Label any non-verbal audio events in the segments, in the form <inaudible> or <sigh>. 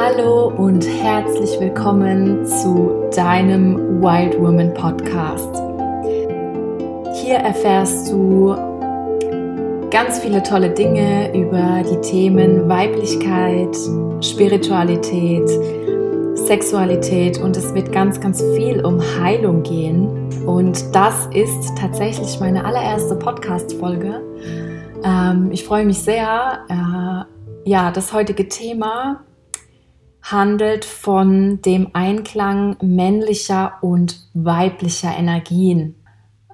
Hallo und herzlich willkommen zu deinem Wild Woman Podcast. Hier erfährst du ganz viele tolle Dinge über die Themen Weiblichkeit, Spiritualität, Sexualität und es wird ganz, ganz viel um Heilung gehen. Und das ist tatsächlich meine allererste Podcast-Folge. Ähm, ich freue mich sehr. Äh, ja, das heutige Thema handelt von dem Einklang männlicher und weiblicher Energien.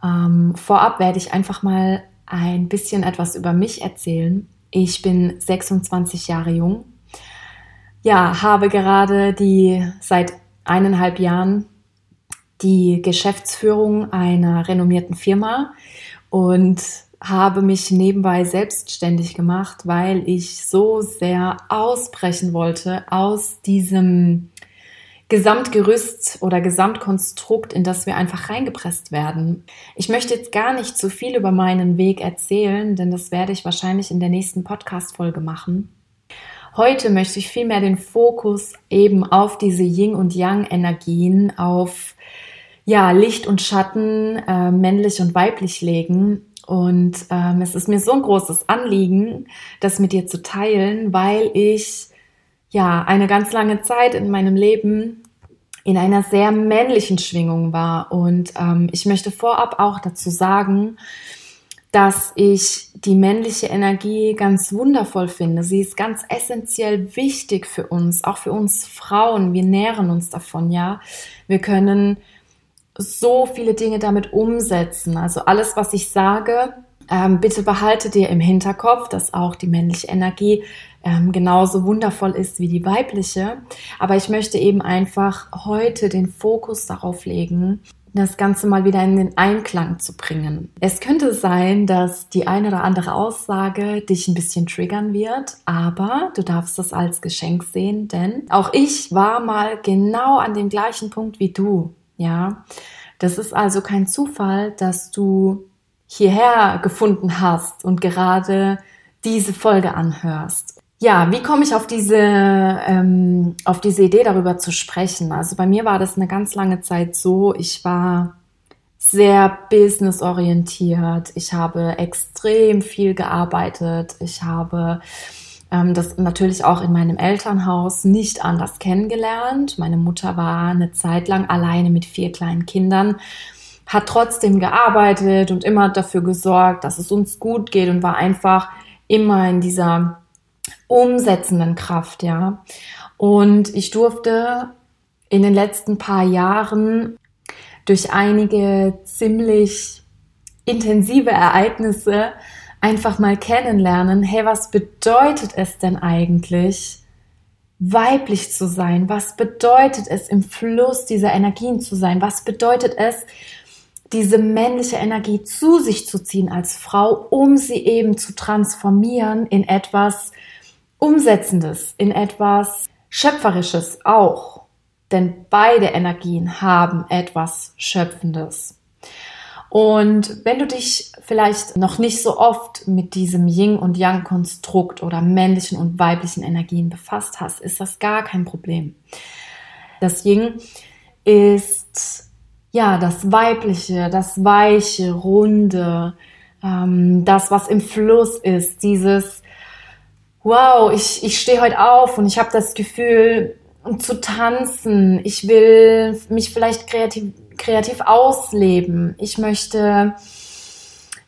Ähm, vorab werde ich einfach mal ein bisschen etwas über mich erzählen. Ich bin 26 Jahre jung. Ja, habe gerade die seit eineinhalb Jahren die Geschäftsführung einer renommierten Firma und habe mich nebenbei selbstständig gemacht, weil ich so sehr ausbrechen wollte aus diesem Gesamtgerüst oder Gesamtkonstrukt, in das wir einfach reingepresst werden. Ich möchte jetzt gar nicht zu viel über meinen Weg erzählen, denn das werde ich wahrscheinlich in der nächsten Podcast-Folge machen. Heute möchte ich vielmehr den Fokus eben auf diese Yin- und Yang-Energien, auf ja, Licht und Schatten, äh, männlich und weiblich legen und ähm, es ist mir so ein großes Anliegen, das mit dir zu teilen, weil ich ja eine ganz lange Zeit in meinem Leben in einer sehr männlichen Schwingung war. Und ähm, ich möchte vorab auch dazu sagen, dass ich die männliche Energie ganz wundervoll finde. Sie ist ganz essentiell wichtig für uns, auch für uns Frauen. Wir nähren uns davon, ja. Wir können so viele Dinge damit umsetzen. Also alles, was ich sage, ähm, bitte behalte dir im Hinterkopf, dass auch die männliche Energie ähm, genauso wundervoll ist wie die weibliche. Aber ich möchte eben einfach heute den Fokus darauf legen, das Ganze mal wieder in den Einklang zu bringen. Es könnte sein, dass die eine oder andere Aussage dich ein bisschen triggern wird, aber du darfst das als Geschenk sehen, denn auch ich war mal genau an dem gleichen Punkt wie du. Ja, das ist also kein Zufall, dass du hierher gefunden hast und gerade diese Folge anhörst. Ja, wie komme ich auf diese, ähm, auf diese Idee darüber zu sprechen? Also bei mir war das eine ganz lange Zeit so, ich war sehr businessorientiert, ich habe extrem viel gearbeitet, ich habe das natürlich auch in meinem Elternhaus nicht anders kennengelernt. Meine Mutter war eine Zeit lang alleine mit vier kleinen Kindern, hat trotzdem gearbeitet und immer dafür gesorgt, dass es uns gut geht und war einfach immer in dieser umsetzenden Kraft, ja. Und ich durfte in den letzten paar Jahren durch einige ziemlich intensive Ereignisse einfach mal kennenlernen, hey, was bedeutet es denn eigentlich, weiblich zu sein? Was bedeutet es, im Fluss dieser Energien zu sein? Was bedeutet es, diese männliche Energie zu sich zu ziehen als Frau, um sie eben zu transformieren in etwas Umsetzendes, in etwas Schöpferisches auch. Denn beide Energien haben etwas Schöpfendes. Und wenn du dich vielleicht noch nicht so oft mit diesem Yin und Yang Konstrukt oder männlichen und weiblichen Energien befasst hast, ist das gar kein Problem. Das Yin ist ja das weibliche, das weiche, runde, ähm, das was im Fluss ist, dieses Wow, ich, ich stehe heute auf und ich habe das Gefühl zu tanzen. Ich will mich vielleicht kreativ kreativ ausleben. Ich möchte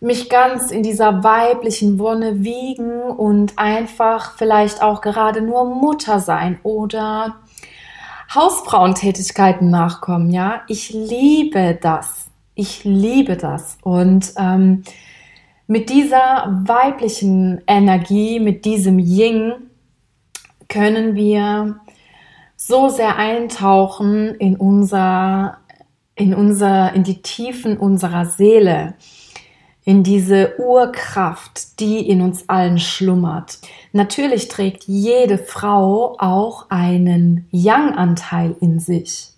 mich ganz in dieser weiblichen Wonne wiegen und einfach vielleicht auch gerade nur Mutter sein oder Hausfrauentätigkeiten nachkommen. Ja, ich liebe das. Ich liebe das. Und ähm, mit dieser weiblichen Energie, mit diesem Ying, können wir so sehr eintauchen in unser in unser, in die Tiefen unserer Seele, in diese Urkraft, die in uns allen schlummert. Natürlich trägt jede Frau auch einen Yang-Anteil in sich.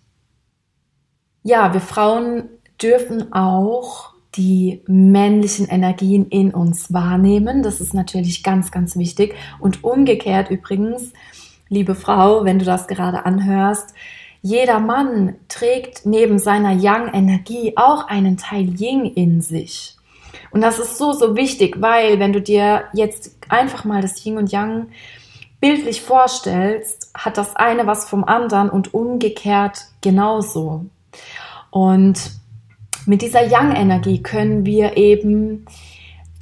Ja, wir Frauen dürfen auch die männlichen Energien in uns wahrnehmen. Das ist natürlich ganz, ganz wichtig. Und umgekehrt übrigens liebe Frau, wenn du das gerade anhörst, jeder Mann trägt neben seiner Yang-Energie auch einen Teil Yin in sich. Und das ist so, so wichtig, weil wenn du dir jetzt einfach mal das Yin und Yang bildlich vorstellst, hat das eine was vom anderen und umgekehrt genauso. Und mit dieser Yang-Energie können wir eben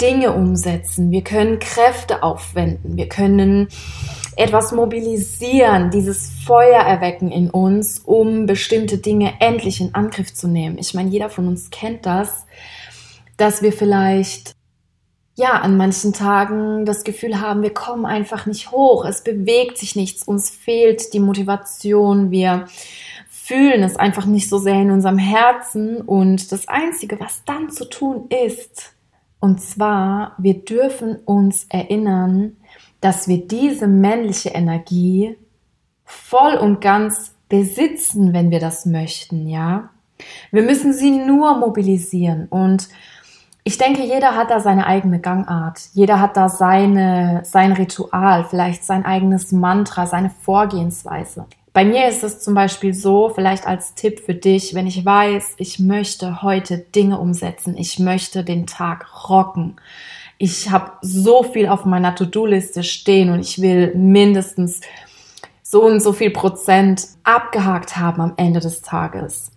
Dinge umsetzen, wir können Kräfte aufwenden, wir können etwas mobilisieren, dieses Feuer erwecken in uns, um bestimmte Dinge endlich in Angriff zu nehmen. Ich meine, jeder von uns kennt das, dass wir vielleicht ja an manchen Tagen das Gefühl haben, wir kommen einfach nicht hoch, es bewegt sich nichts, uns fehlt die Motivation, wir fühlen es einfach nicht so sehr in unserem Herzen. Und das Einzige, was dann zu tun ist, und zwar, wir dürfen uns erinnern, dass wir diese männliche Energie voll und ganz besitzen, wenn wir das möchten, ja. Wir müssen sie nur mobilisieren und ich denke, jeder hat da seine eigene Gangart. Jeder hat da seine, sein Ritual, vielleicht sein eigenes Mantra, seine Vorgehensweise. Bei mir ist es zum Beispiel so, vielleicht als Tipp für dich, wenn ich weiß, ich möchte heute Dinge umsetzen, ich möchte den Tag rocken. Ich habe so viel auf meiner To-Do-Liste stehen und ich will mindestens so und so viel Prozent abgehakt haben am Ende des Tages.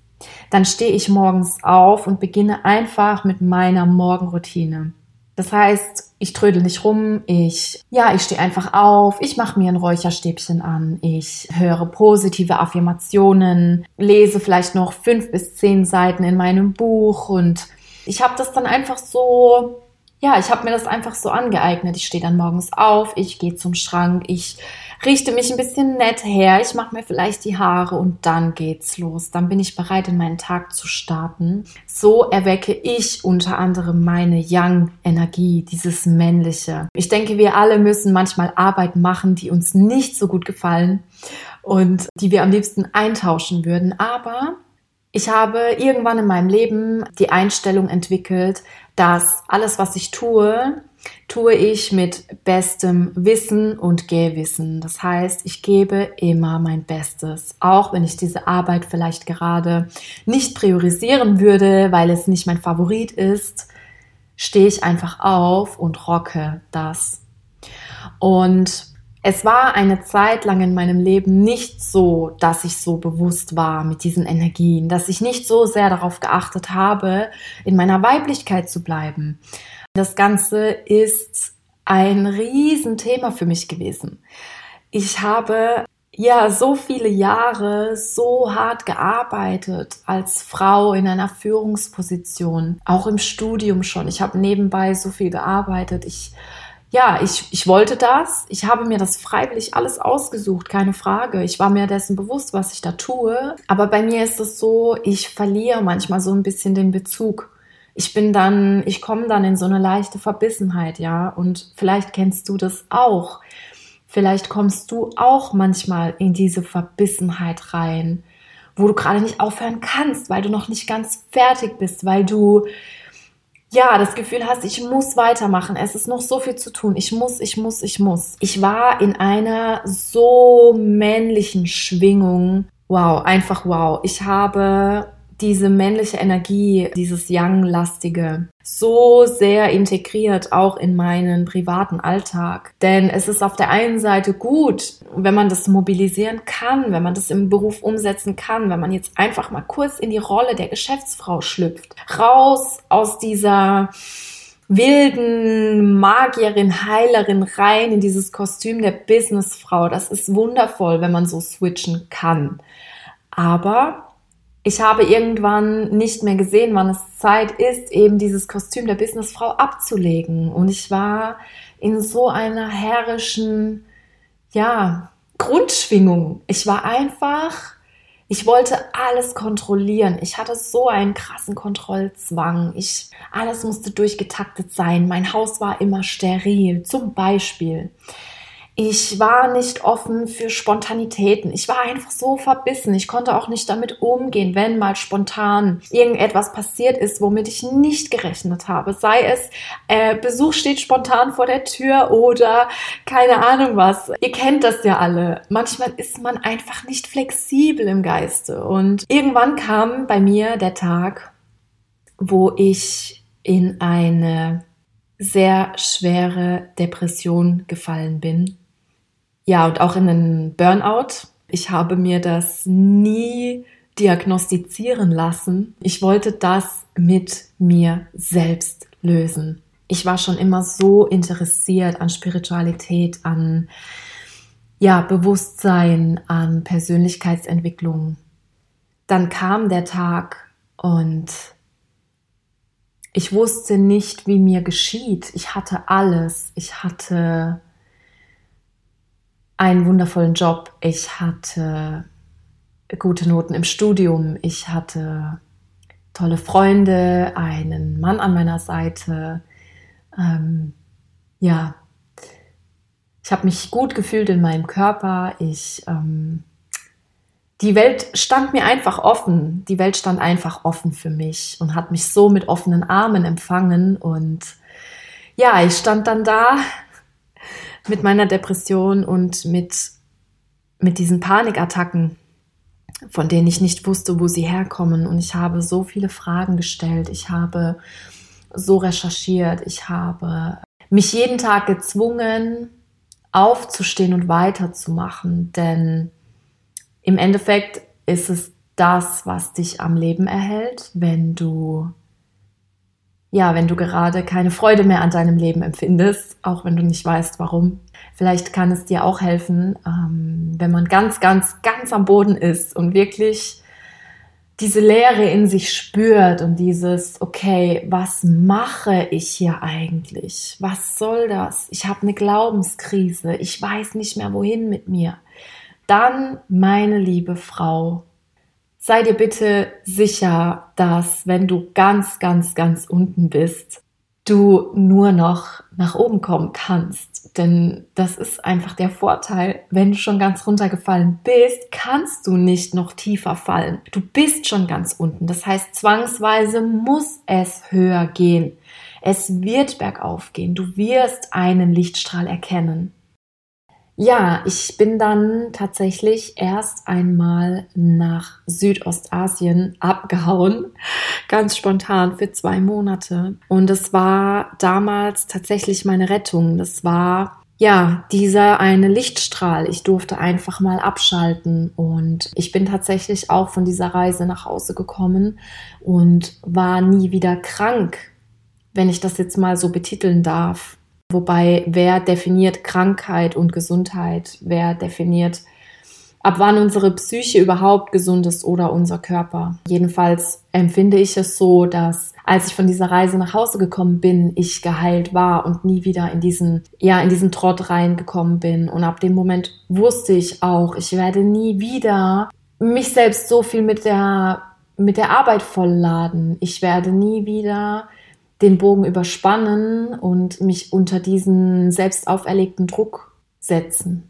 Dann stehe ich morgens auf und beginne einfach mit meiner Morgenroutine. Das heißt, ich trödel nicht rum, ich, ja, ich stehe einfach auf, ich mache mir ein Räucherstäbchen an, ich höre positive Affirmationen, lese vielleicht noch fünf bis zehn Seiten in meinem Buch und ich habe das dann einfach so, ja, ich habe mir das einfach so angeeignet. Ich stehe dann morgens auf, ich gehe zum Schrank, ich richte mich ein bisschen nett her, ich mache mir vielleicht die Haare und dann geht's los. Dann bin ich bereit, in meinen Tag zu starten. So erwecke ich unter anderem meine Yang-Energie, dieses männliche. Ich denke, wir alle müssen manchmal Arbeit machen, die uns nicht so gut gefallen und die wir am liebsten eintauschen würden. Aber ich habe irgendwann in meinem Leben die Einstellung entwickelt, dass alles, was ich tue, tue ich mit bestem Wissen und Gewissen. Das heißt, ich gebe immer mein Bestes, auch wenn ich diese Arbeit vielleicht gerade nicht priorisieren würde, weil es nicht mein Favorit ist, stehe ich einfach auf und rocke das. Und es war eine Zeit lang in meinem Leben nicht so, dass ich so bewusst war mit diesen Energien, dass ich nicht so sehr darauf geachtet habe, in meiner Weiblichkeit zu bleiben. Das Ganze ist ein Riesenthema für mich gewesen. Ich habe ja so viele Jahre so hart gearbeitet als Frau in einer Führungsposition, auch im Studium schon. Ich habe nebenbei so viel gearbeitet. Ich ja, ich, ich wollte das. Ich habe mir das freiwillig alles ausgesucht, keine Frage. Ich war mir dessen bewusst, was ich da tue. Aber bei mir ist es so, ich verliere manchmal so ein bisschen den Bezug ich bin dann, ich komme dann in so eine leichte Verbissenheit, ja. Und vielleicht kennst du das auch. Vielleicht kommst du auch manchmal in diese Verbissenheit rein, wo du gerade nicht aufhören kannst, weil du noch nicht ganz fertig bist, weil du ja das Gefühl hast, ich muss weitermachen. Es ist noch so viel zu tun. Ich muss, ich muss, ich muss. Ich war in einer so männlichen Schwingung. Wow, einfach wow. Ich habe diese männliche Energie, dieses Yang-lastige, so sehr integriert auch in meinen privaten Alltag. Denn es ist auf der einen Seite gut, wenn man das mobilisieren kann, wenn man das im Beruf umsetzen kann, wenn man jetzt einfach mal kurz in die Rolle der Geschäftsfrau schlüpft, raus aus dieser wilden Magierin, Heilerin rein in dieses Kostüm der Businessfrau. Das ist wundervoll, wenn man so switchen kann. Aber ich habe irgendwann nicht mehr gesehen, wann es Zeit ist, eben dieses Kostüm der Businessfrau abzulegen. Und ich war in so einer herrischen, ja, Grundschwingung. Ich war einfach, ich wollte alles kontrollieren. Ich hatte so einen krassen Kontrollzwang. Ich, alles musste durchgetaktet sein. Mein Haus war immer steril. Zum Beispiel. Ich war nicht offen für Spontanitäten. Ich war einfach so verbissen. Ich konnte auch nicht damit umgehen, wenn mal spontan irgendetwas passiert ist, womit ich nicht gerechnet habe. Sei es, äh, Besuch steht spontan vor der Tür oder keine Ahnung was. Ihr kennt das ja alle. Manchmal ist man einfach nicht flexibel im Geiste. Und irgendwann kam bei mir der Tag, wo ich in eine sehr schwere Depression gefallen bin ja, und auch in einen Burnout. Ich habe mir das nie diagnostizieren lassen. Ich wollte das mit mir selbst lösen. Ich war schon immer so interessiert an Spiritualität, an ja, Bewusstsein, an Persönlichkeitsentwicklung. Dann kam der Tag und ich wusste nicht, wie mir geschieht. Ich hatte alles. Ich hatte einen wundervollen Job. Ich hatte gute Noten im Studium. Ich hatte tolle Freunde, einen Mann an meiner Seite. Ähm, ja, ich habe mich gut gefühlt in meinem Körper. Ich, ähm, die Welt stand mir einfach offen. Die Welt stand einfach offen für mich und hat mich so mit offenen Armen empfangen. Und ja, ich stand dann da mit meiner Depression und mit, mit diesen Panikattacken, von denen ich nicht wusste, wo sie herkommen. Und ich habe so viele Fragen gestellt. Ich habe so recherchiert. Ich habe mich jeden Tag gezwungen, aufzustehen und weiterzumachen. Denn im Endeffekt ist es das, was dich am Leben erhält, wenn du ja, wenn du gerade keine Freude mehr an deinem Leben empfindest, auch wenn du nicht weißt, warum. Vielleicht kann es dir auch helfen, ähm, wenn man ganz, ganz, ganz am Boden ist und wirklich diese Leere in sich spürt und dieses, okay, was mache ich hier eigentlich? Was soll das? Ich habe eine Glaubenskrise. Ich weiß nicht mehr, wohin mit mir. Dann, meine liebe Frau, sei dir bitte sicher, dass wenn du ganz, ganz, ganz unten bist, du nur noch nach oben kommen kannst. Denn das ist einfach der Vorteil. Wenn du schon ganz runtergefallen bist, kannst du nicht noch tiefer fallen. Du bist schon ganz unten. Das heißt, zwangsweise muss es höher gehen. Es wird bergauf gehen. Du wirst einen Lichtstrahl erkennen. Ja, ich bin dann tatsächlich erst einmal nach Südostasien abgehauen, ganz spontan für zwei Monate. Und es war damals tatsächlich meine Rettung. Das war ja, dieser eine Lichtstrahl. Ich durfte einfach mal abschalten und ich bin tatsächlich auch von dieser Reise nach Hause gekommen und war nie wieder krank, wenn ich das jetzt mal so betiteln darf. Wobei, wer definiert Krankheit und Gesundheit? Wer definiert, ab wann unsere Psyche überhaupt gesund ist oder unser Körper? Jedenfalls empfinde ich es so, dass als ich von dieser Reise nach Hause gekommen bin, ich geheilt war und nie wieder in diesen, ja, in diesen Trott reingekommen bin. Und ab dem Moment wusste ich auch, ich werde nie wieder mich selbst so viel mit der, mit der Arbeit vollladen. Ich werde nie wieder den Bogen überspannen und mich unter diesen selbst auferlegten Druck setzen.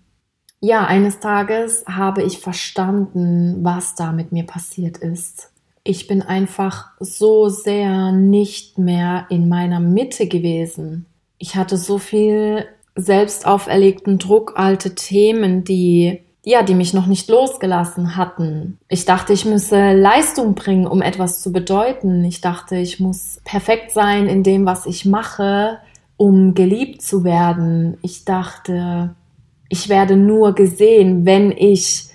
Ja, eines Tages habe ich verstanden, was da mit mir passiert ist. Ich bin einfach so sehr nicht mehr in meiner Mitte gewesen. Ich hatte so viel selbst auferlegten Druck, alte Themen, die ja, die mich noch nicht losgelassen hatten. Ich dachte, ich müsse Leistung bringen, um etwas zu bedeuten. Ich dachte, ich muss perfekt sein in dem, was ich mache, um geliebt zu werden. Ich dachte, ich werde nur gesehen, wenn ich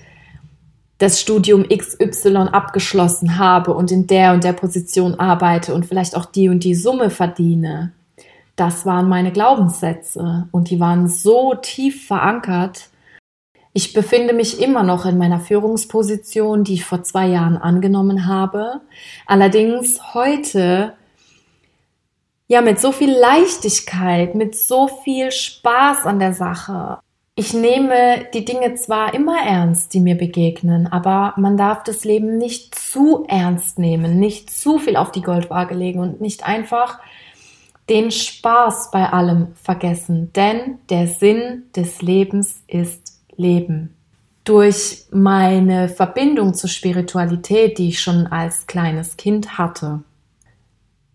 das Studium XY abgeschlossen habe und in der und der Position arbeite und vielleicht auch die und die Summe verdiene. Das waren meine Glaubenssätze und die waren so tief verankert, ich befinde mich immer noch in meiner Führungsposition, die ich vor zwei Jahren angenommen habe. Allerdings heute ja mit so viel Leichtigkeit, mit so viel Spaß an der Sache. Ich nehme die Dinge zwar immer ernst, die mir begegnen, aber man darf das Leben nicht zu ernst nehmen, nicht zu viel auf die Goldwaage legen und nicht einfach den Spaß bei allem vergessen, denn der Sinn des Lebens ist Leben. Durch meine Verbindung zur Spiritualität, die ich schon als kleines Kind hatte,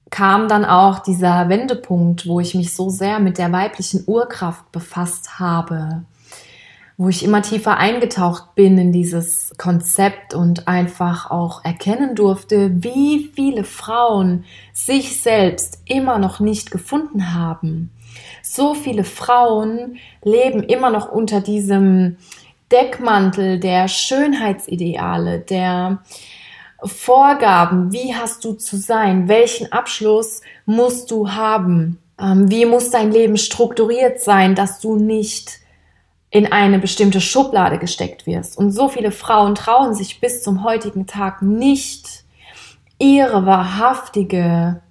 kam dann auch dieser Wendepunkt, wo ich mich so sehr mit der weiblichen Urkraft befasst habe, wo ich immer tiefer eingetaucht bin in dieses Konzept und einfach auch erkennen durfte, wie viele Frauen sich selbst immer noch nicht gefunden haben. So viele Frauen leben immer noch unter diesem Deckmantel der Schönheitsideale, der Vorgaben, wie hast du zu sein, welchen Abschluss musst du haben, ähm, wie muss dein Leben strukturiert sein, dass du nicht in eine bestimmte Schublade gesteckt wirst. Und so viele Frauen trauen sich bis zum heutigen Tag nicht, ihre wahrhaftige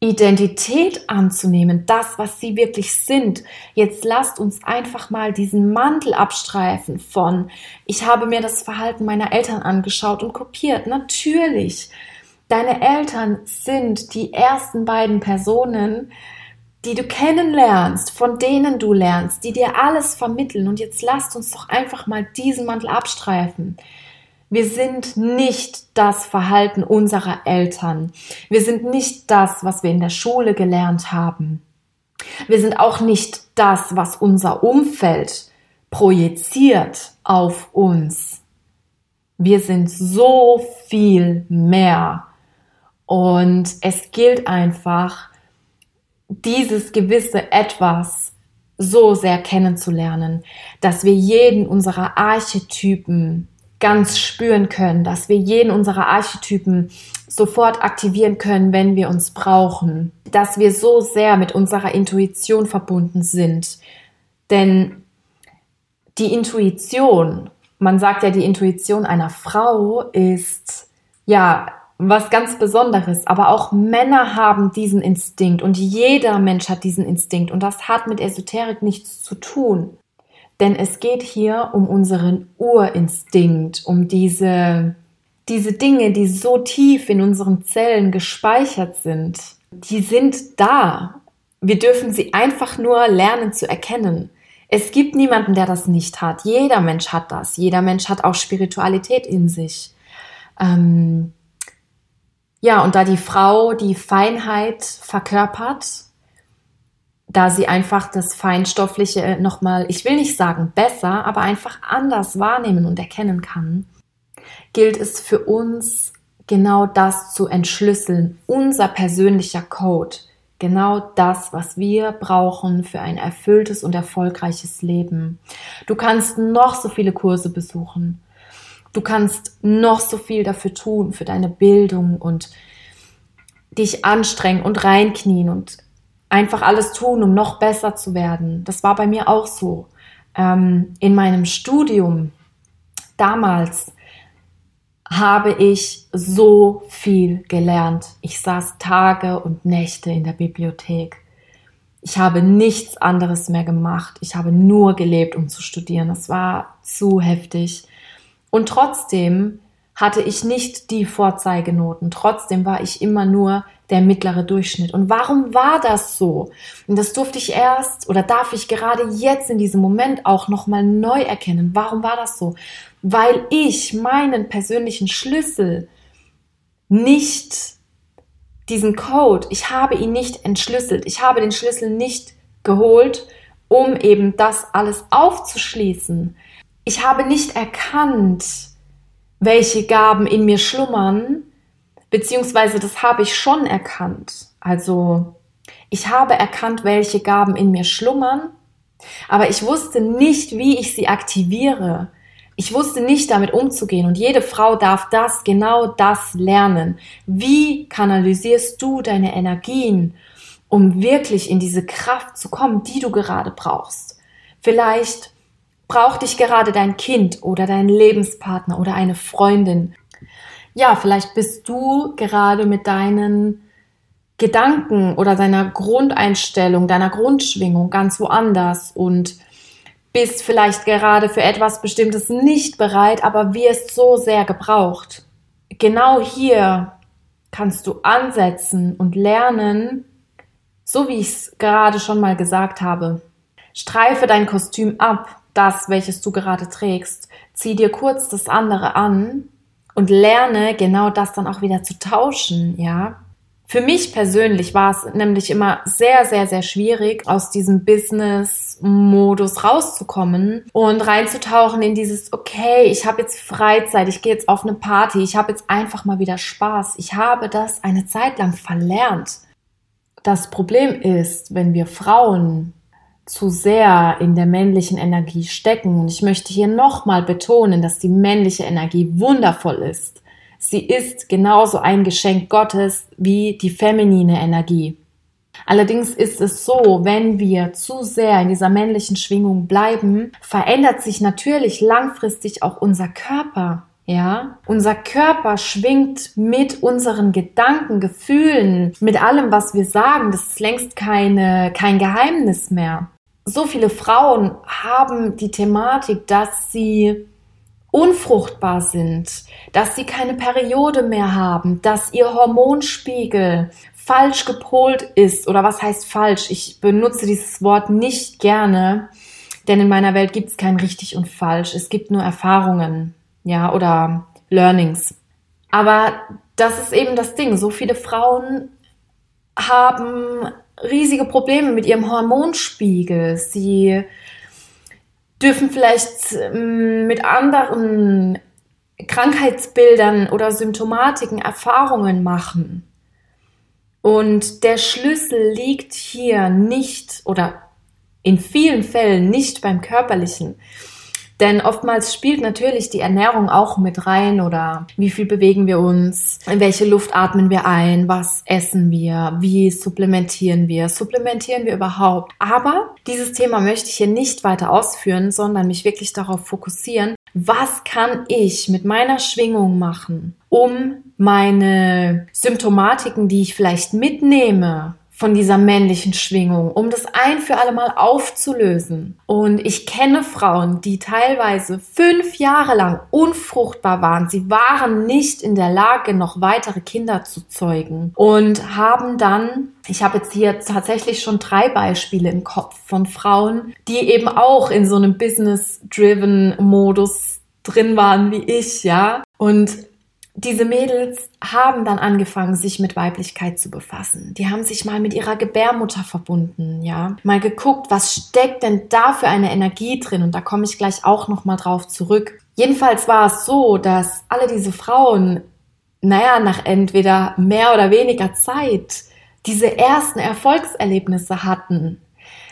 Identität anzunehmen, das, was sie wirklich sind. Jetzt lasst uns einfach mal diesen Mantel abstreifen von, ich habe mir das Verhalten meiner Eltern angeschaut und kopiert. Natürlich, deine Eltern sind die ersten beiden Personen, die du kennenlernst, von denen du lernst, die dir alles vermitteln. Und jetzt lasst uns doch einfach mal diesen Mantel abstreifen. Wir sind nicht das Verhalten unserer Eltern. Wir sind nicht das, was wir in der Schule gelernt haben. Wir sind auch nicht das, was unser Umfeld projiziert auf uns. Wir sind so viel mehr. Und es gilt einfach, dieses gewisse Etwas so sehr kennenzulernen, dass wir jeden unserer Archetypen ganz spüren können, dass wir jeden unserer Archetypen sofort aktivieren können, wenn wir uns brauchen, dass wir so sehr mit unserer Intuition verbunden sind. Denn die Intuition, man sagt ja, die Intuition einer Frau ist ja was ganz Besonderes. Aber auch Männer haben diesen Instinkt und jeder Mensch hat diesen Instinkt und das hat mit Esoterik nichts zu tun. Denn es geht hier um unseren Urinstinkt, um diese, diese Dinge, die so tief in unseren Zellen gespeichert sind. Die sind da. Wir dürfen sie einfach nur lernen zu erkennen. Es gibt niemanden, der das nicht hat. Jeder Mensch hat das. Jeder Mensch hat auch Spiritualität in sich. Ähm, ja, und da die Frau die Feinheit verkörpert, da sie einfach das Feinstoffliche nochmal, ich will nicht sagen besser, aber einfach anders wahrnehmen und erkennen kann, gilt es für uns genau das zu entschlüsseln, unser persönlicher Code, genau das, was wir brauchen für ein erfülltes und erfolgreiches Leben. Du kannst noch so viele Kurse besuchen. Du kannst noch so viel dafür tun, für deine Bildung und dich anstrengen und reinknien und einfach alles tun, um noch besser zu werden. Das war bei mir auch so. Ähm, in meinem Studium damals habe ich so viel gelernt. Ich saß Tage und Nächte in der Bibliothek. Ich habe nichts anderes mehr gemacht. Ich habe nur gelebt, um zu studieren. Das war zu heftig. Und trotzdem hatte ich nicht die Vorzeigenoten. Trotzdem war ich immer nur der mittlere Durchschnitt. Und warum war das so? Und das durfte ich erst oder darf ich gerade jetzt in diesem Moment auch nochmal neu erkennen. Warum war das so? Weil ich meinen persönlichen Schlüssel nicht, diesen Code, ich habe ihn nicht entschlüsselt. Ich habe den Schlüssel nicht geholt, um eben das alles aufzuschließen. Ich habe nicht erkannt, welche Gaben in mir schlummern, beziehungsweise das habe ich schon erkannt. Also ich habe erkannt, welche Gaben in mir schlummern, aber ich wusste nicht, wie ich sie aktiviere. Ich wusste nicht damit umzugehen und jede Frau darf das, genau das lernen. Wie kanalisierst du deine Energien, um wirklich in diese Kraft zu kommen, die du gerade brauchst? Vielleicht braucht dich gerade dein Kind oder dein Lebenspartner oder eine Freundin. Ja, vielleicht bist du gerade mit deinen Gedanken oder deiner Grundeinstellung, deiner Grundschwingung ganz woanders und bist vielleicht gerade für etwas Bestimmtes nicht bereit, aber wirst so sehr gebraucht. Genau hier kannst du ansetzen und lernen, So wie ich es gerade schon mal gesagt habe. Streife dein Kostüm ab, das, welches du gerade trägst. Zieh dir kurz das andere an und lerne genau das dann auch wieder zu tauschen, ja. Für mich persönlich war es nämlich immer sehr, sehr, sehr schwierig, aus diesem Business-Modus rauszukommen und reinzutauchen in dieses, okay, ich habe jetzt Freizeit, ich gehe jetzt auf eine Party, ich habe jetzt einfach mal wieder Spaß. Ich habe das eine Zeit lang verlernt. Das Problem ist, wenn wir Frauen zu sehr in der männlichen Energie stecken, und ich möchte hier nochmal betonen, dass die männliche Energie wundervoll ist, Sie ist genauso ein Geschenk Gottes wie die feminine Energie. Allerdings ist es so, wenn wir zu sehr in dieser männlichen Schwingung bleiben, verändert sich natürlich langfristig auch unser Körper. Ja, unser Körper schwingt mit unseren Gedanken, Gefühlen, mit allem, was wir sagen. Das ist längst keine, kein Geheimnis mehr. So viele Frauen haben die Thematik, dass sie unfruchtbar sind, dass sie keine Periode mehr haben, dass ihr Hormonspiegel falsch gepolt ist oder was heißt falsch? Ich benutze dieses Wort nicht gerne, denn in meiner Welt gibt es kein richtig und falsch. Es gibt nur Erfahrungen, ja, oder Learnings. Aber das ist eben das Ding. So viele Frauen haben riesige Probleme mit ihrem Hormonspiegel. Sie dürfen vielleicht ähm, mit anderen Krankheitsbildern oder Symptomatiken Erfahrungen machen. Und der Schlüssel liegt hier nicht oder in vielen Fällen nicht beim körperlichen, denn oftmals spielt natürlich die Ernährung auch mit rein oder wie viel bewegen wir uns, in welche Luft atmen wir ein, was essen wir, wie supplementieren wir, supplementieren wir überhaupt. Aber dieses Thema möchte ich hier nicht weiter ausführen, sondern mich wirklich darauf fokussieren, was kann ich mit meiner Schwingung machen, um meine Symptomatiken, die ich vielleicht mitnehme, von dieser männlichen Schwingung, um das ein für alle Mal aufzulösen. Und ich kenne Frauen, die teilweise fünf Jahre lang unfruchtbar waren. Sie waren nicht in der Lage, noch weitere Kinder zu zeugen und haben dann ich habe jetzt hier tatsächlich schon drei Beispiele im Kopf von Frauen, die eben auch in so einem Business-driven Modus drin waren wie ich, ja. Und diese Mädels haben dann angefangen, sich mit Weiblichkeit zu befassen. Die haben sich mal mit ihrer Gebärmutter verbunden, ja, mal geguckt, was steckt denn da für eine Energie drin? Und da komme ich gleich auch noch mal drauf zurück. Jedenfalls war es so, dass alle diese Frauen, naja, nach entweder mehr oder weniger Zeit diese ersten Erfolgserlebnisse hatten,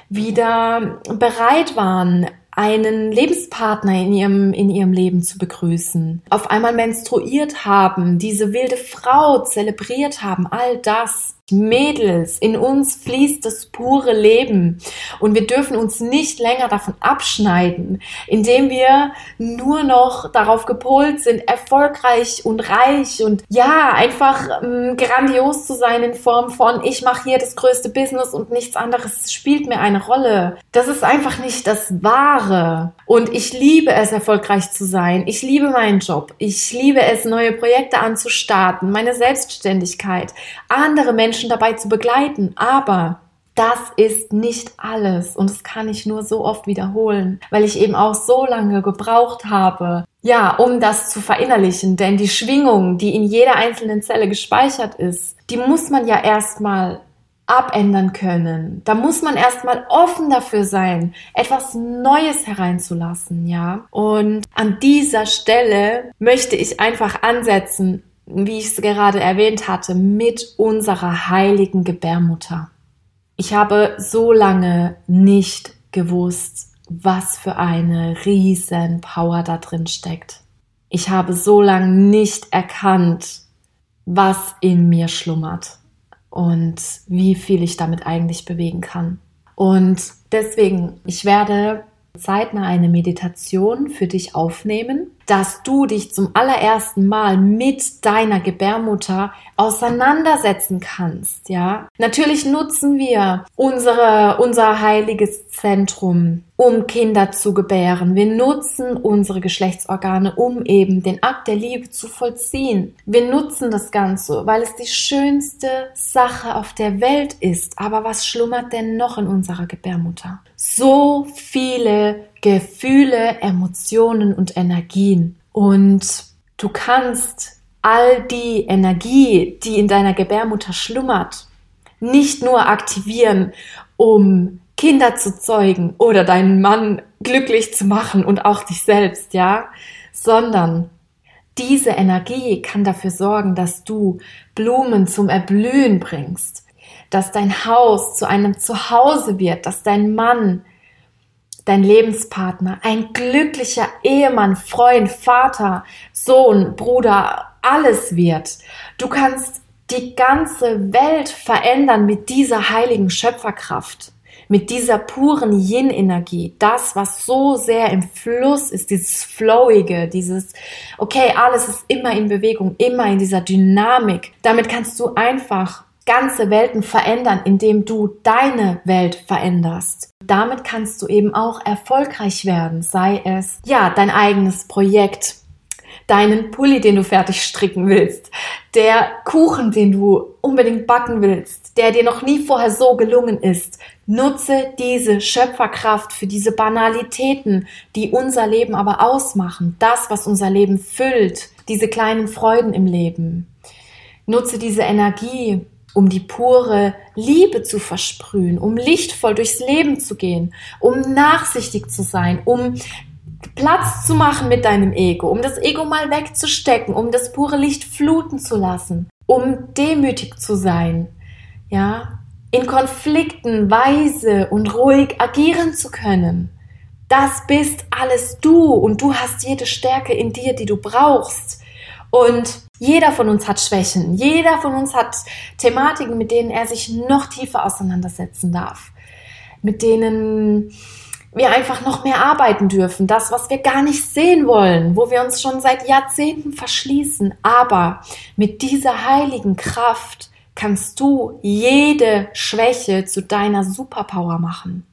wieder bereit waren, einen Lebenspartner in ihrem, in ihrem Leben zu begrüßen, auf einmal menstruiert haben, diese wilde Frau zelebriert haben, all das Mädels, in uns fließt das pure Leben und wir dürfen uns nicht länger davon abschneiden, indem wir nur noch darauf gepolt sind, erfolgreich und reich und ja, einfach ähm, grandios zu sein in Form von ich mache hier das größte Business und nichts anderes spielt mir eine Rolle. Das ist einfach nicht das Wahre und ich liebe es, erfolgreich zu sein. Ich liebe meinen Job. Ich liebe es, neue Projekte anzustarten, meine Selbstständigkeit, andere Menschen Menschen dabei zu begleiten. Aber das ist nicht alles und das kann ich nur so oft wiederholen, weil ich eben auch so lange gebraucht habe, ja, um das zu verinnerlichen. Denn die Schwingung, die in jeder einzelnen Zelle gespeichert ist, die muss man ja erstmal abändern können. Da muss man erstmal offen dafür sein, etwas Neues hereinzulassen, ja. Und an dieser Stelle möchte ich einfach ansetzen, wie ich es gerade erwähnt hatte, mit unserer heiligen Gebärmutter. Ich habe so lange nicht gewusst, was für eine riesen Power da drin steckt. Ich habe so lange nicht erkannt, was in mir schlummert und wie viel ich damit eigentlich bewegen kann. Und deswegen, ich werde zeitnah eine Meditation für dich aufnehmen, dass du dich zum allerersten Mal mit deiner Gebärmutter auseinandersetzen kannst, ja. Natürlich nutzen wir unsere, unser heiliges Zentrum, um Kinder zu gebären. Wir nutzen unsere Geschlechtsorgane, um eben den Akt der Liebe zu vollziehen. Wir nutzen das Ganze, weil es die schönste Sache auf der Welt ist. Aber was schlummert denn noch in unserer Gebärmutter? So viele Gefühle, Emotionen und Energien. Und du kannst all die Energie, die in deiner Gebärmutter schlummert, nicht nur aktivieren, um Kinder zu zeugen oder deinen Mann glücklich zu machen und auch dich selbst, ja, sondern diese Energie kann dafür sorgen, dass du Blumen zum Erblühen bringst, dass dein Haus zu einem Zuhause wird, dass dein Mann, dein Lebenspartner, ein glücklicher Ehemann, Freund, Vater, Sohn, Bruder, alles wird. Du kannst die ganze Welt verändern mit dieser heiligen Schöpferkraft mit dieser puren Yin-Energie, das, was so sehr im Fluss ist, dieses Flowige, dieses, okay, alles ist immer in Bewegung, immer in dieser Dynamik. Damit kannst du einfach ganze Welten verändern, indem du deine Welt veränderst. Damit kannst du eben auch erfolgreich werden, sei es ja dein eigenes Projekt, deinen Pulli, den du fertig stricken willst, der Kuchen, den du unbedingt backen willst, der dir noch nie vorher so gelungen ist. Nutze diese Schöpferkraft für diese Banalitäten, die unser Leben aber ausmachen, das, was unser Leben füllt, diese kleinen Freuden im Leben. Nutze diese Energie, um die pure Liebe zu versprühen, um lichtvoll durchs Leben zu gehen, um nachsichtig zu sein, um Platz zu machen mit deinem Ego, um das Ego mal wegzustecken, um das pure Licht fluten zu lassen, um demütig zu sein, ja, in Konflikten weise und ruhig agieren zu können. Das bist alles du und du hast jede Stärke in dir, die du brauchst. Und jeder von uns hat Schwächen, jeder von uns hat Thematiken, mit denen er sich noch tiefer auseinandersetzen darf, mit denen wir einfach noch mehr arbeiten dürfen. Das, was wir gar nicht sehen wollen, wo wir uns schon seit Jahrzehnten verschließen. Aber mit dieser heiligen Kraft kannst du jede Schwäche zu deiner Superpower machen.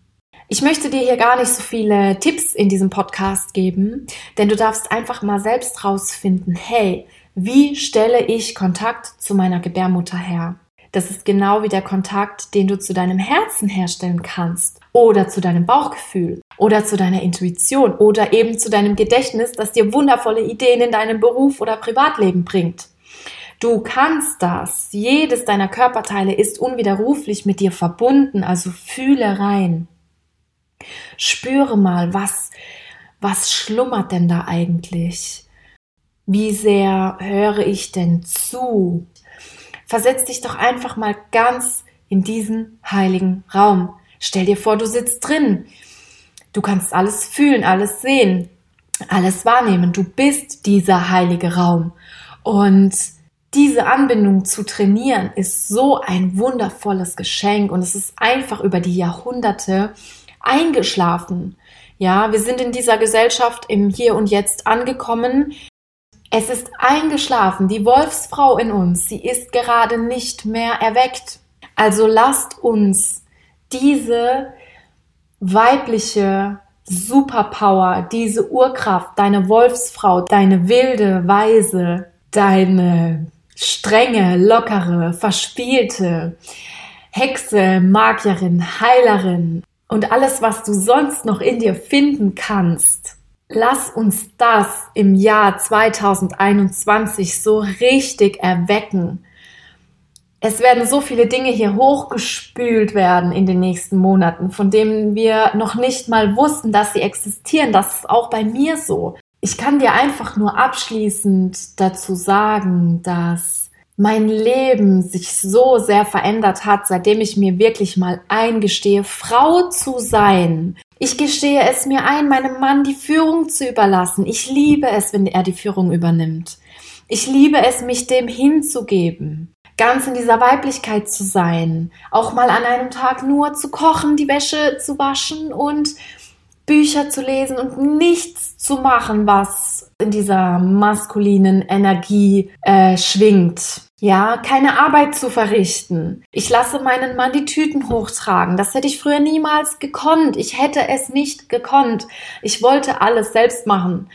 Ich möchte dir hier gar nicht so viele Tipps in diesem Podcast geben, denn du darfst einfach mal selbst rausfinden, hey, wie stelle ich Kontakt zu meiner Gebärmutter her? Das ist genau wie der Kontakt, den du zu deinem Herzen herstellen kannst oder zu deinem Bauchgefühl oder zu deiner Intuition oder eben zu deinem Gedächtnis, das dir wundervolle Ideen in deinem Beruf oder Privatleben bringt. Du kannst das. Jedes deiner Körperteile ist unwiderruflich mit dir verbunden, also fühle rein. Spüre mal, was, was schlummert denn da eigentlich? Wie sehr höre ich denn zu? Versetz dich doch einfach mal ganz in diesen heiligen Raum. Stell dir vor, du sitzt drin. Du kannst alles fühlen, alles sehen, alles wahrnehmen. Du bist dieser heilige Raum. Und diese Anbindung zu trainieren ist so ein wundervolles Geschenk und es ist einfach über die Jahrhunderte eingeschlafen. Ja, wir sind in dieser Gesellschaft im Hier und Jetzt angekommen. Es ist eingeschlafen. Die Wolfsfrau in uns, sie ist gerade nicht mehr erweckt. Also lasst uns diese weibliche Superpower, diese Urkraft, deine Wolfsfrau, deine wilde Weise, deine strenge, lockere, verspielte Hexe, Magierin, Heilerin und alles, was du sonst noch in dir finden kannst, Lass uns das im Jahr 2021 so richtig erwecken. Es werden so viele Dinge hier hochgespült werden in den nächsten Monaten, von denen wir noch nicht mal wussten, dass sie existieren. Das ist auch bei mir so. Ich kann dir einfach nur abschließend dazu sagen, dass mein Leben sich so sehr verändert hat, seitdem ich mir wirklich mal eingestehe, Frau zu sein. Ich gestehe es mir ein, meinem Mann die Führung zu überlassen. Ich liebe es, wenn er die Führung übernimmt. Ich liebe es, mich dem hinzugeben. Ganz in dieser Weiblichkeit zu sein. Auch mal an einem Tag nur zu kochen, die Wäsche zu waschen und Bücher zu lesen und nichts zu machen, was in dieser maskulinen Energie äh, schwingt. Ja, keine Arbeit zu verrichten. Ich lasse meinen Mann die Tüten hochtragen. Das hätte ich früher niemals gekonnt. Ich hätte es nicht gekonnt. Ich wollte alles selbst machen.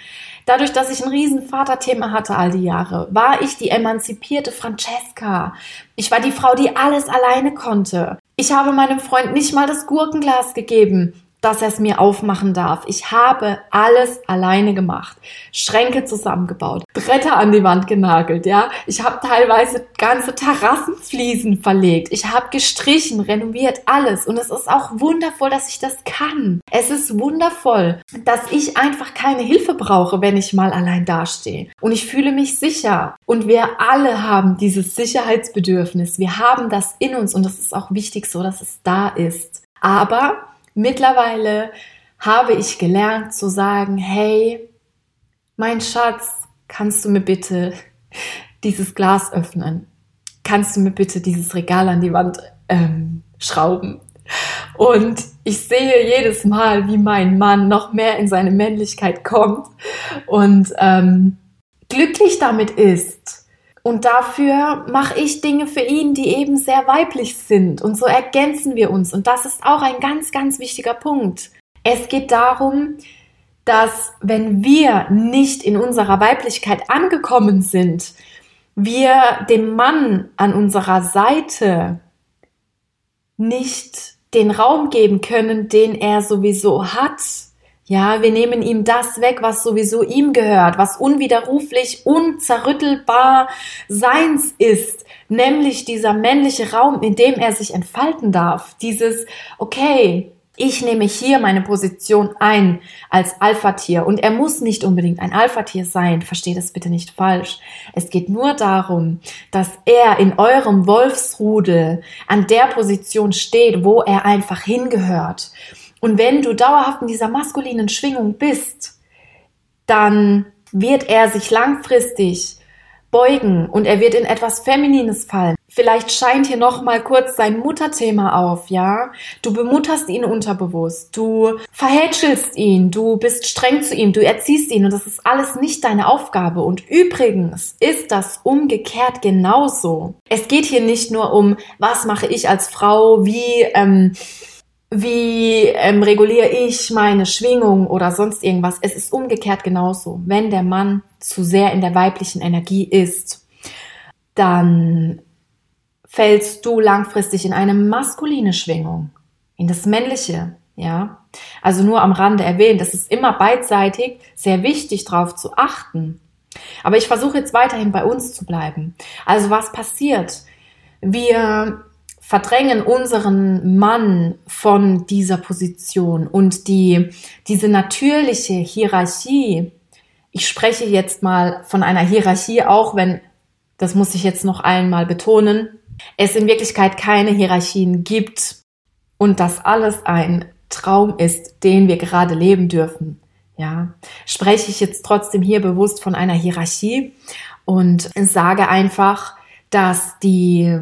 Dadurch, dass ich ein riesen Vaterthema hatte all die Jahre, war ich die emanzipierte Francesca. Ich war die Frau, die alles alleine konnte. Ich habe meinem Freund nicht mal das Gurkenglas gegeben dass er es mir aufmachen darf. Ich habe alles alleine gemacht. Schränke zusammengebaut, Bretter an die Wand genagelt, ja. Ich habe teilweise ganze Terrassenfliesen verlegt. Ich habe gestrichen, renoviert, alles. Und es ist auch wundervoll, dass ich das kann. Es ist wundervoll, dass ich einfach keine Hilfe brauche, wenn ich mal allein dastehe. Und ich fühle mich sicher. Und wir alle haben dieses Sicherheitsbedürfnis. Wir haben das in uns und es ist auch wichtig so, dass es da ist. Aber Mittlerweile habe ich gelernt zu sagen, hey, mein Schatz, kannst du mir bitte <laughs> dieses Glas öffnen? Kannst du mir bitte dieses Regal an die Wand ähm, schrauben? Und ich sehe jedes Mal, wie mein Mann noch mehr in seine Männlichkeit kommt und ähm, glücklich damit ist und dafür mache ich Dinge für ihn, die eben sehr weiblich sind. Und so ergänzen wir uns. Und das ist auch ein ganz, ganz wichtiger Punkt. Es geht darum, dass wenn wir nicht in unserer Weiblichkeit angekommen sind, wir dem Mann an unserer Seite nicht den Raum geben können, den er sowieso hat, ja, wir nehmen ihm das weg, was sowieso ihm gehört, was unwiderruflich, unzerrüttelbar seins ist, nämlich dieser männliche Raum, in dem er sich entfalten darf. Dieses, okay, ich nehme hier meine Position ein als Alpha-Tier und er muss nicht unbedingt ein Alpha-Tier sein, versteht das bitte nicht falsch. Es geht nur darum, dass er in eurem Wolfsrudel an der Position steht, wo er einfach hingehört. Und wenn du dauerhaft in dieser maskulinen Schwingung bist, dann wird er sich langfristig beugen und er wird in etwas Feminines fallen. Vielleicht scheint hier noch mal kurz sein Mutterthema auf, ja? Du bemutterst ihn unterbewusst, du verhätschelst ihn, du bist streng zu ihm, du erziehst ihn und das ist alles nicht deine Aufgabe. Und übrigens ist das umgekehrt genauso. Es geht hier nicht nur um, was mache ich als Frau, wie ähm, wie ähm, reguliere ich meine Schwingung oder sonst irgendwas. Es ist umgekehrt genauso. Wenn der Mann zu sehr in der weiblichen Energie ist, dann fällst du langfristig in eine maskuline Schwingung, in das männliche, ja. Also nur am Rande erwähnt, es ist immer beidseitig sehr wichtig darauf zu achten. Aber ich versuche jetzt weiterhin bei uns zu bleiben. Also was passiert? Wir verdrängen unseren Mann von dieser Position und die, diese natürliche Hierarchie, ich spreche jetzt mal von einer Hierarchie, auch wenn, das muss ich jetzt noch einmal betonen, es in Wirklichkeit keine Hierarchien gibt und das alles ein Traum ist, den wir gerade leben dürfen. Ja, spreche ich jetzt trotzdem hier bewusst von einer Hierarchie und sage einfach, dass die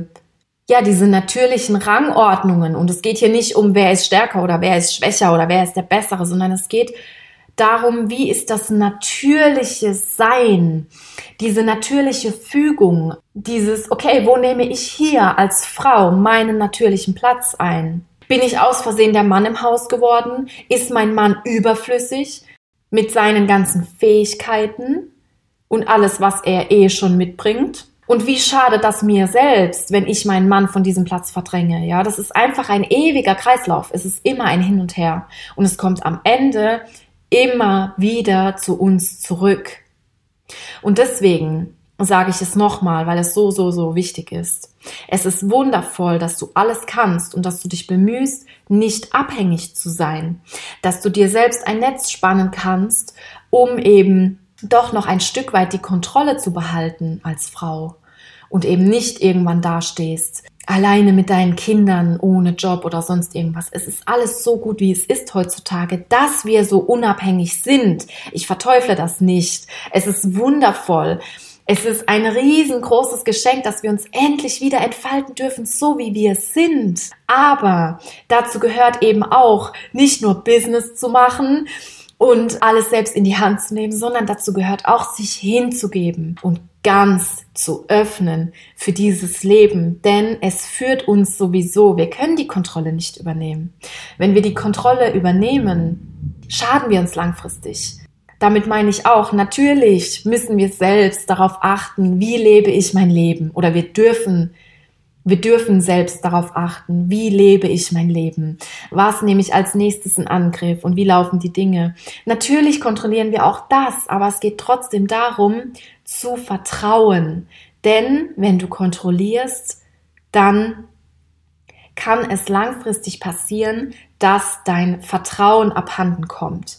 ja, diese natürlichen Rangordnungen. Und es geht hier nicht um, wer ist stärker oder wer ist schwächer oder wer ist der Bessere, sondern es geht darum, wie ist das natürliche Sein, diese natürliche Fügung, dieses, okay, wo nehme ich hier als Frau meinen natürlichen Platz ein? Bin ich aus Versehen der Mann im Haus geworden? Ist mein Mann überflüssig mit seinen ganzen Fähigkeiten und alles, was er eh schon mitbringt? Und wie schade das mir selbst, wenn ich meinen Mann von diesem Platz verdränge. Ja, das ist einfach ein ewiger Kreislauf. Es ist immer ein Hin und Her. Und es kommt am Ende immer wieder zu uns zurück. Und deswegen sage ich es nochmal, weil es so, so, so wichtig ist. Es ist wundervoll, dass du alles kannst und dass du dich bemühst, nicht abhängig zu sein. Dass du dir selbst ein Netz spannen kannst, um eben doch noch ein Stück weit die Kontrolle zu behalten als Frau und eben nicht irgendwann dastehst, alleine mit deinen Kindern, ohne Job oder sonst irgendwas. Es ist alles so gut, wie es ist heutzutage, dass wir so unabhängig sind. Ich verteufle das nicht. Es ist wundervoll. Es ist ein riesengroßes Geschenk, dass wir uns endlich wieder entfalten dürfen, so wie wir sind. Aber dazu gehört eben auch, nicht nur Business zu machen und alles selbst in die Hand zu nehmen, sondern dazu gehört auch, sich hinzugeben und ganz zu öffnen für dieses Leben, denn es führt uns sowieso. Wir können die Kontrolle nicht übernehmen. Wenn wir die Kontrolle übernehmen, schaden wir uns langfristig. Damit meine ich auch, natürlich müssen wir selbst darauf achten, wie lebe ich mein Leben oder wir dürfen wir dürfen selbst darauf achten, wie lebe ich mein Leben? Was nehme ich als nächstes in Angriff und wie laufen die Dinge? Natürlich kontrollieren wir auch das, aber es geht trotzdem darum, zu vertrauen. Denn wenn du kontrollierst, dann kann es langfristig passieren, dass dein Vertrauen abhanden kommt.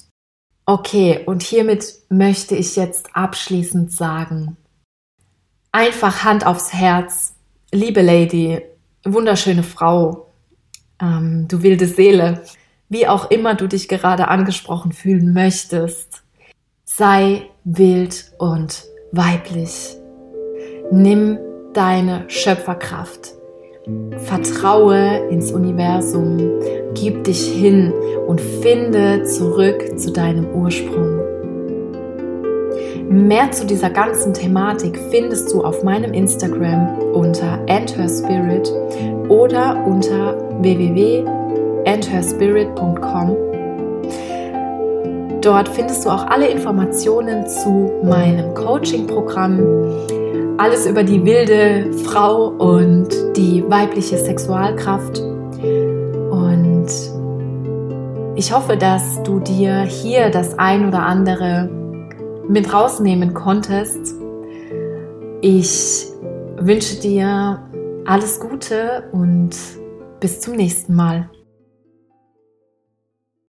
Okay, und hiermit möchte ich jetzt abschließend sagen, einfach Hand aufs Herz, liebe Lady, wunderschöne Frau, ähm, du wilde Seele, wie auch immer du dich gerade angesprochen fühlen möchtest, sei wild und weiblich. Nimm deine Schöpferkraft. Vertraue ins Universum, gib dich hin und finde zurück zu deinem Ursprung. Mehr zu dieser ganzen Thematik findest du auf meinem Instagram unter entherspirit oder unter www.entherspirit.com. Dort findest du auch alle Informationen zu meinem Coaching-Programm, alles über die wilde Frau und die weibliche Sexualkraft. Und ich hoffe, dass du dir hier das ein oder andere mit rausnehmen konntest. Ich wünsche dir alles Gute und bis zum nächsten Mal.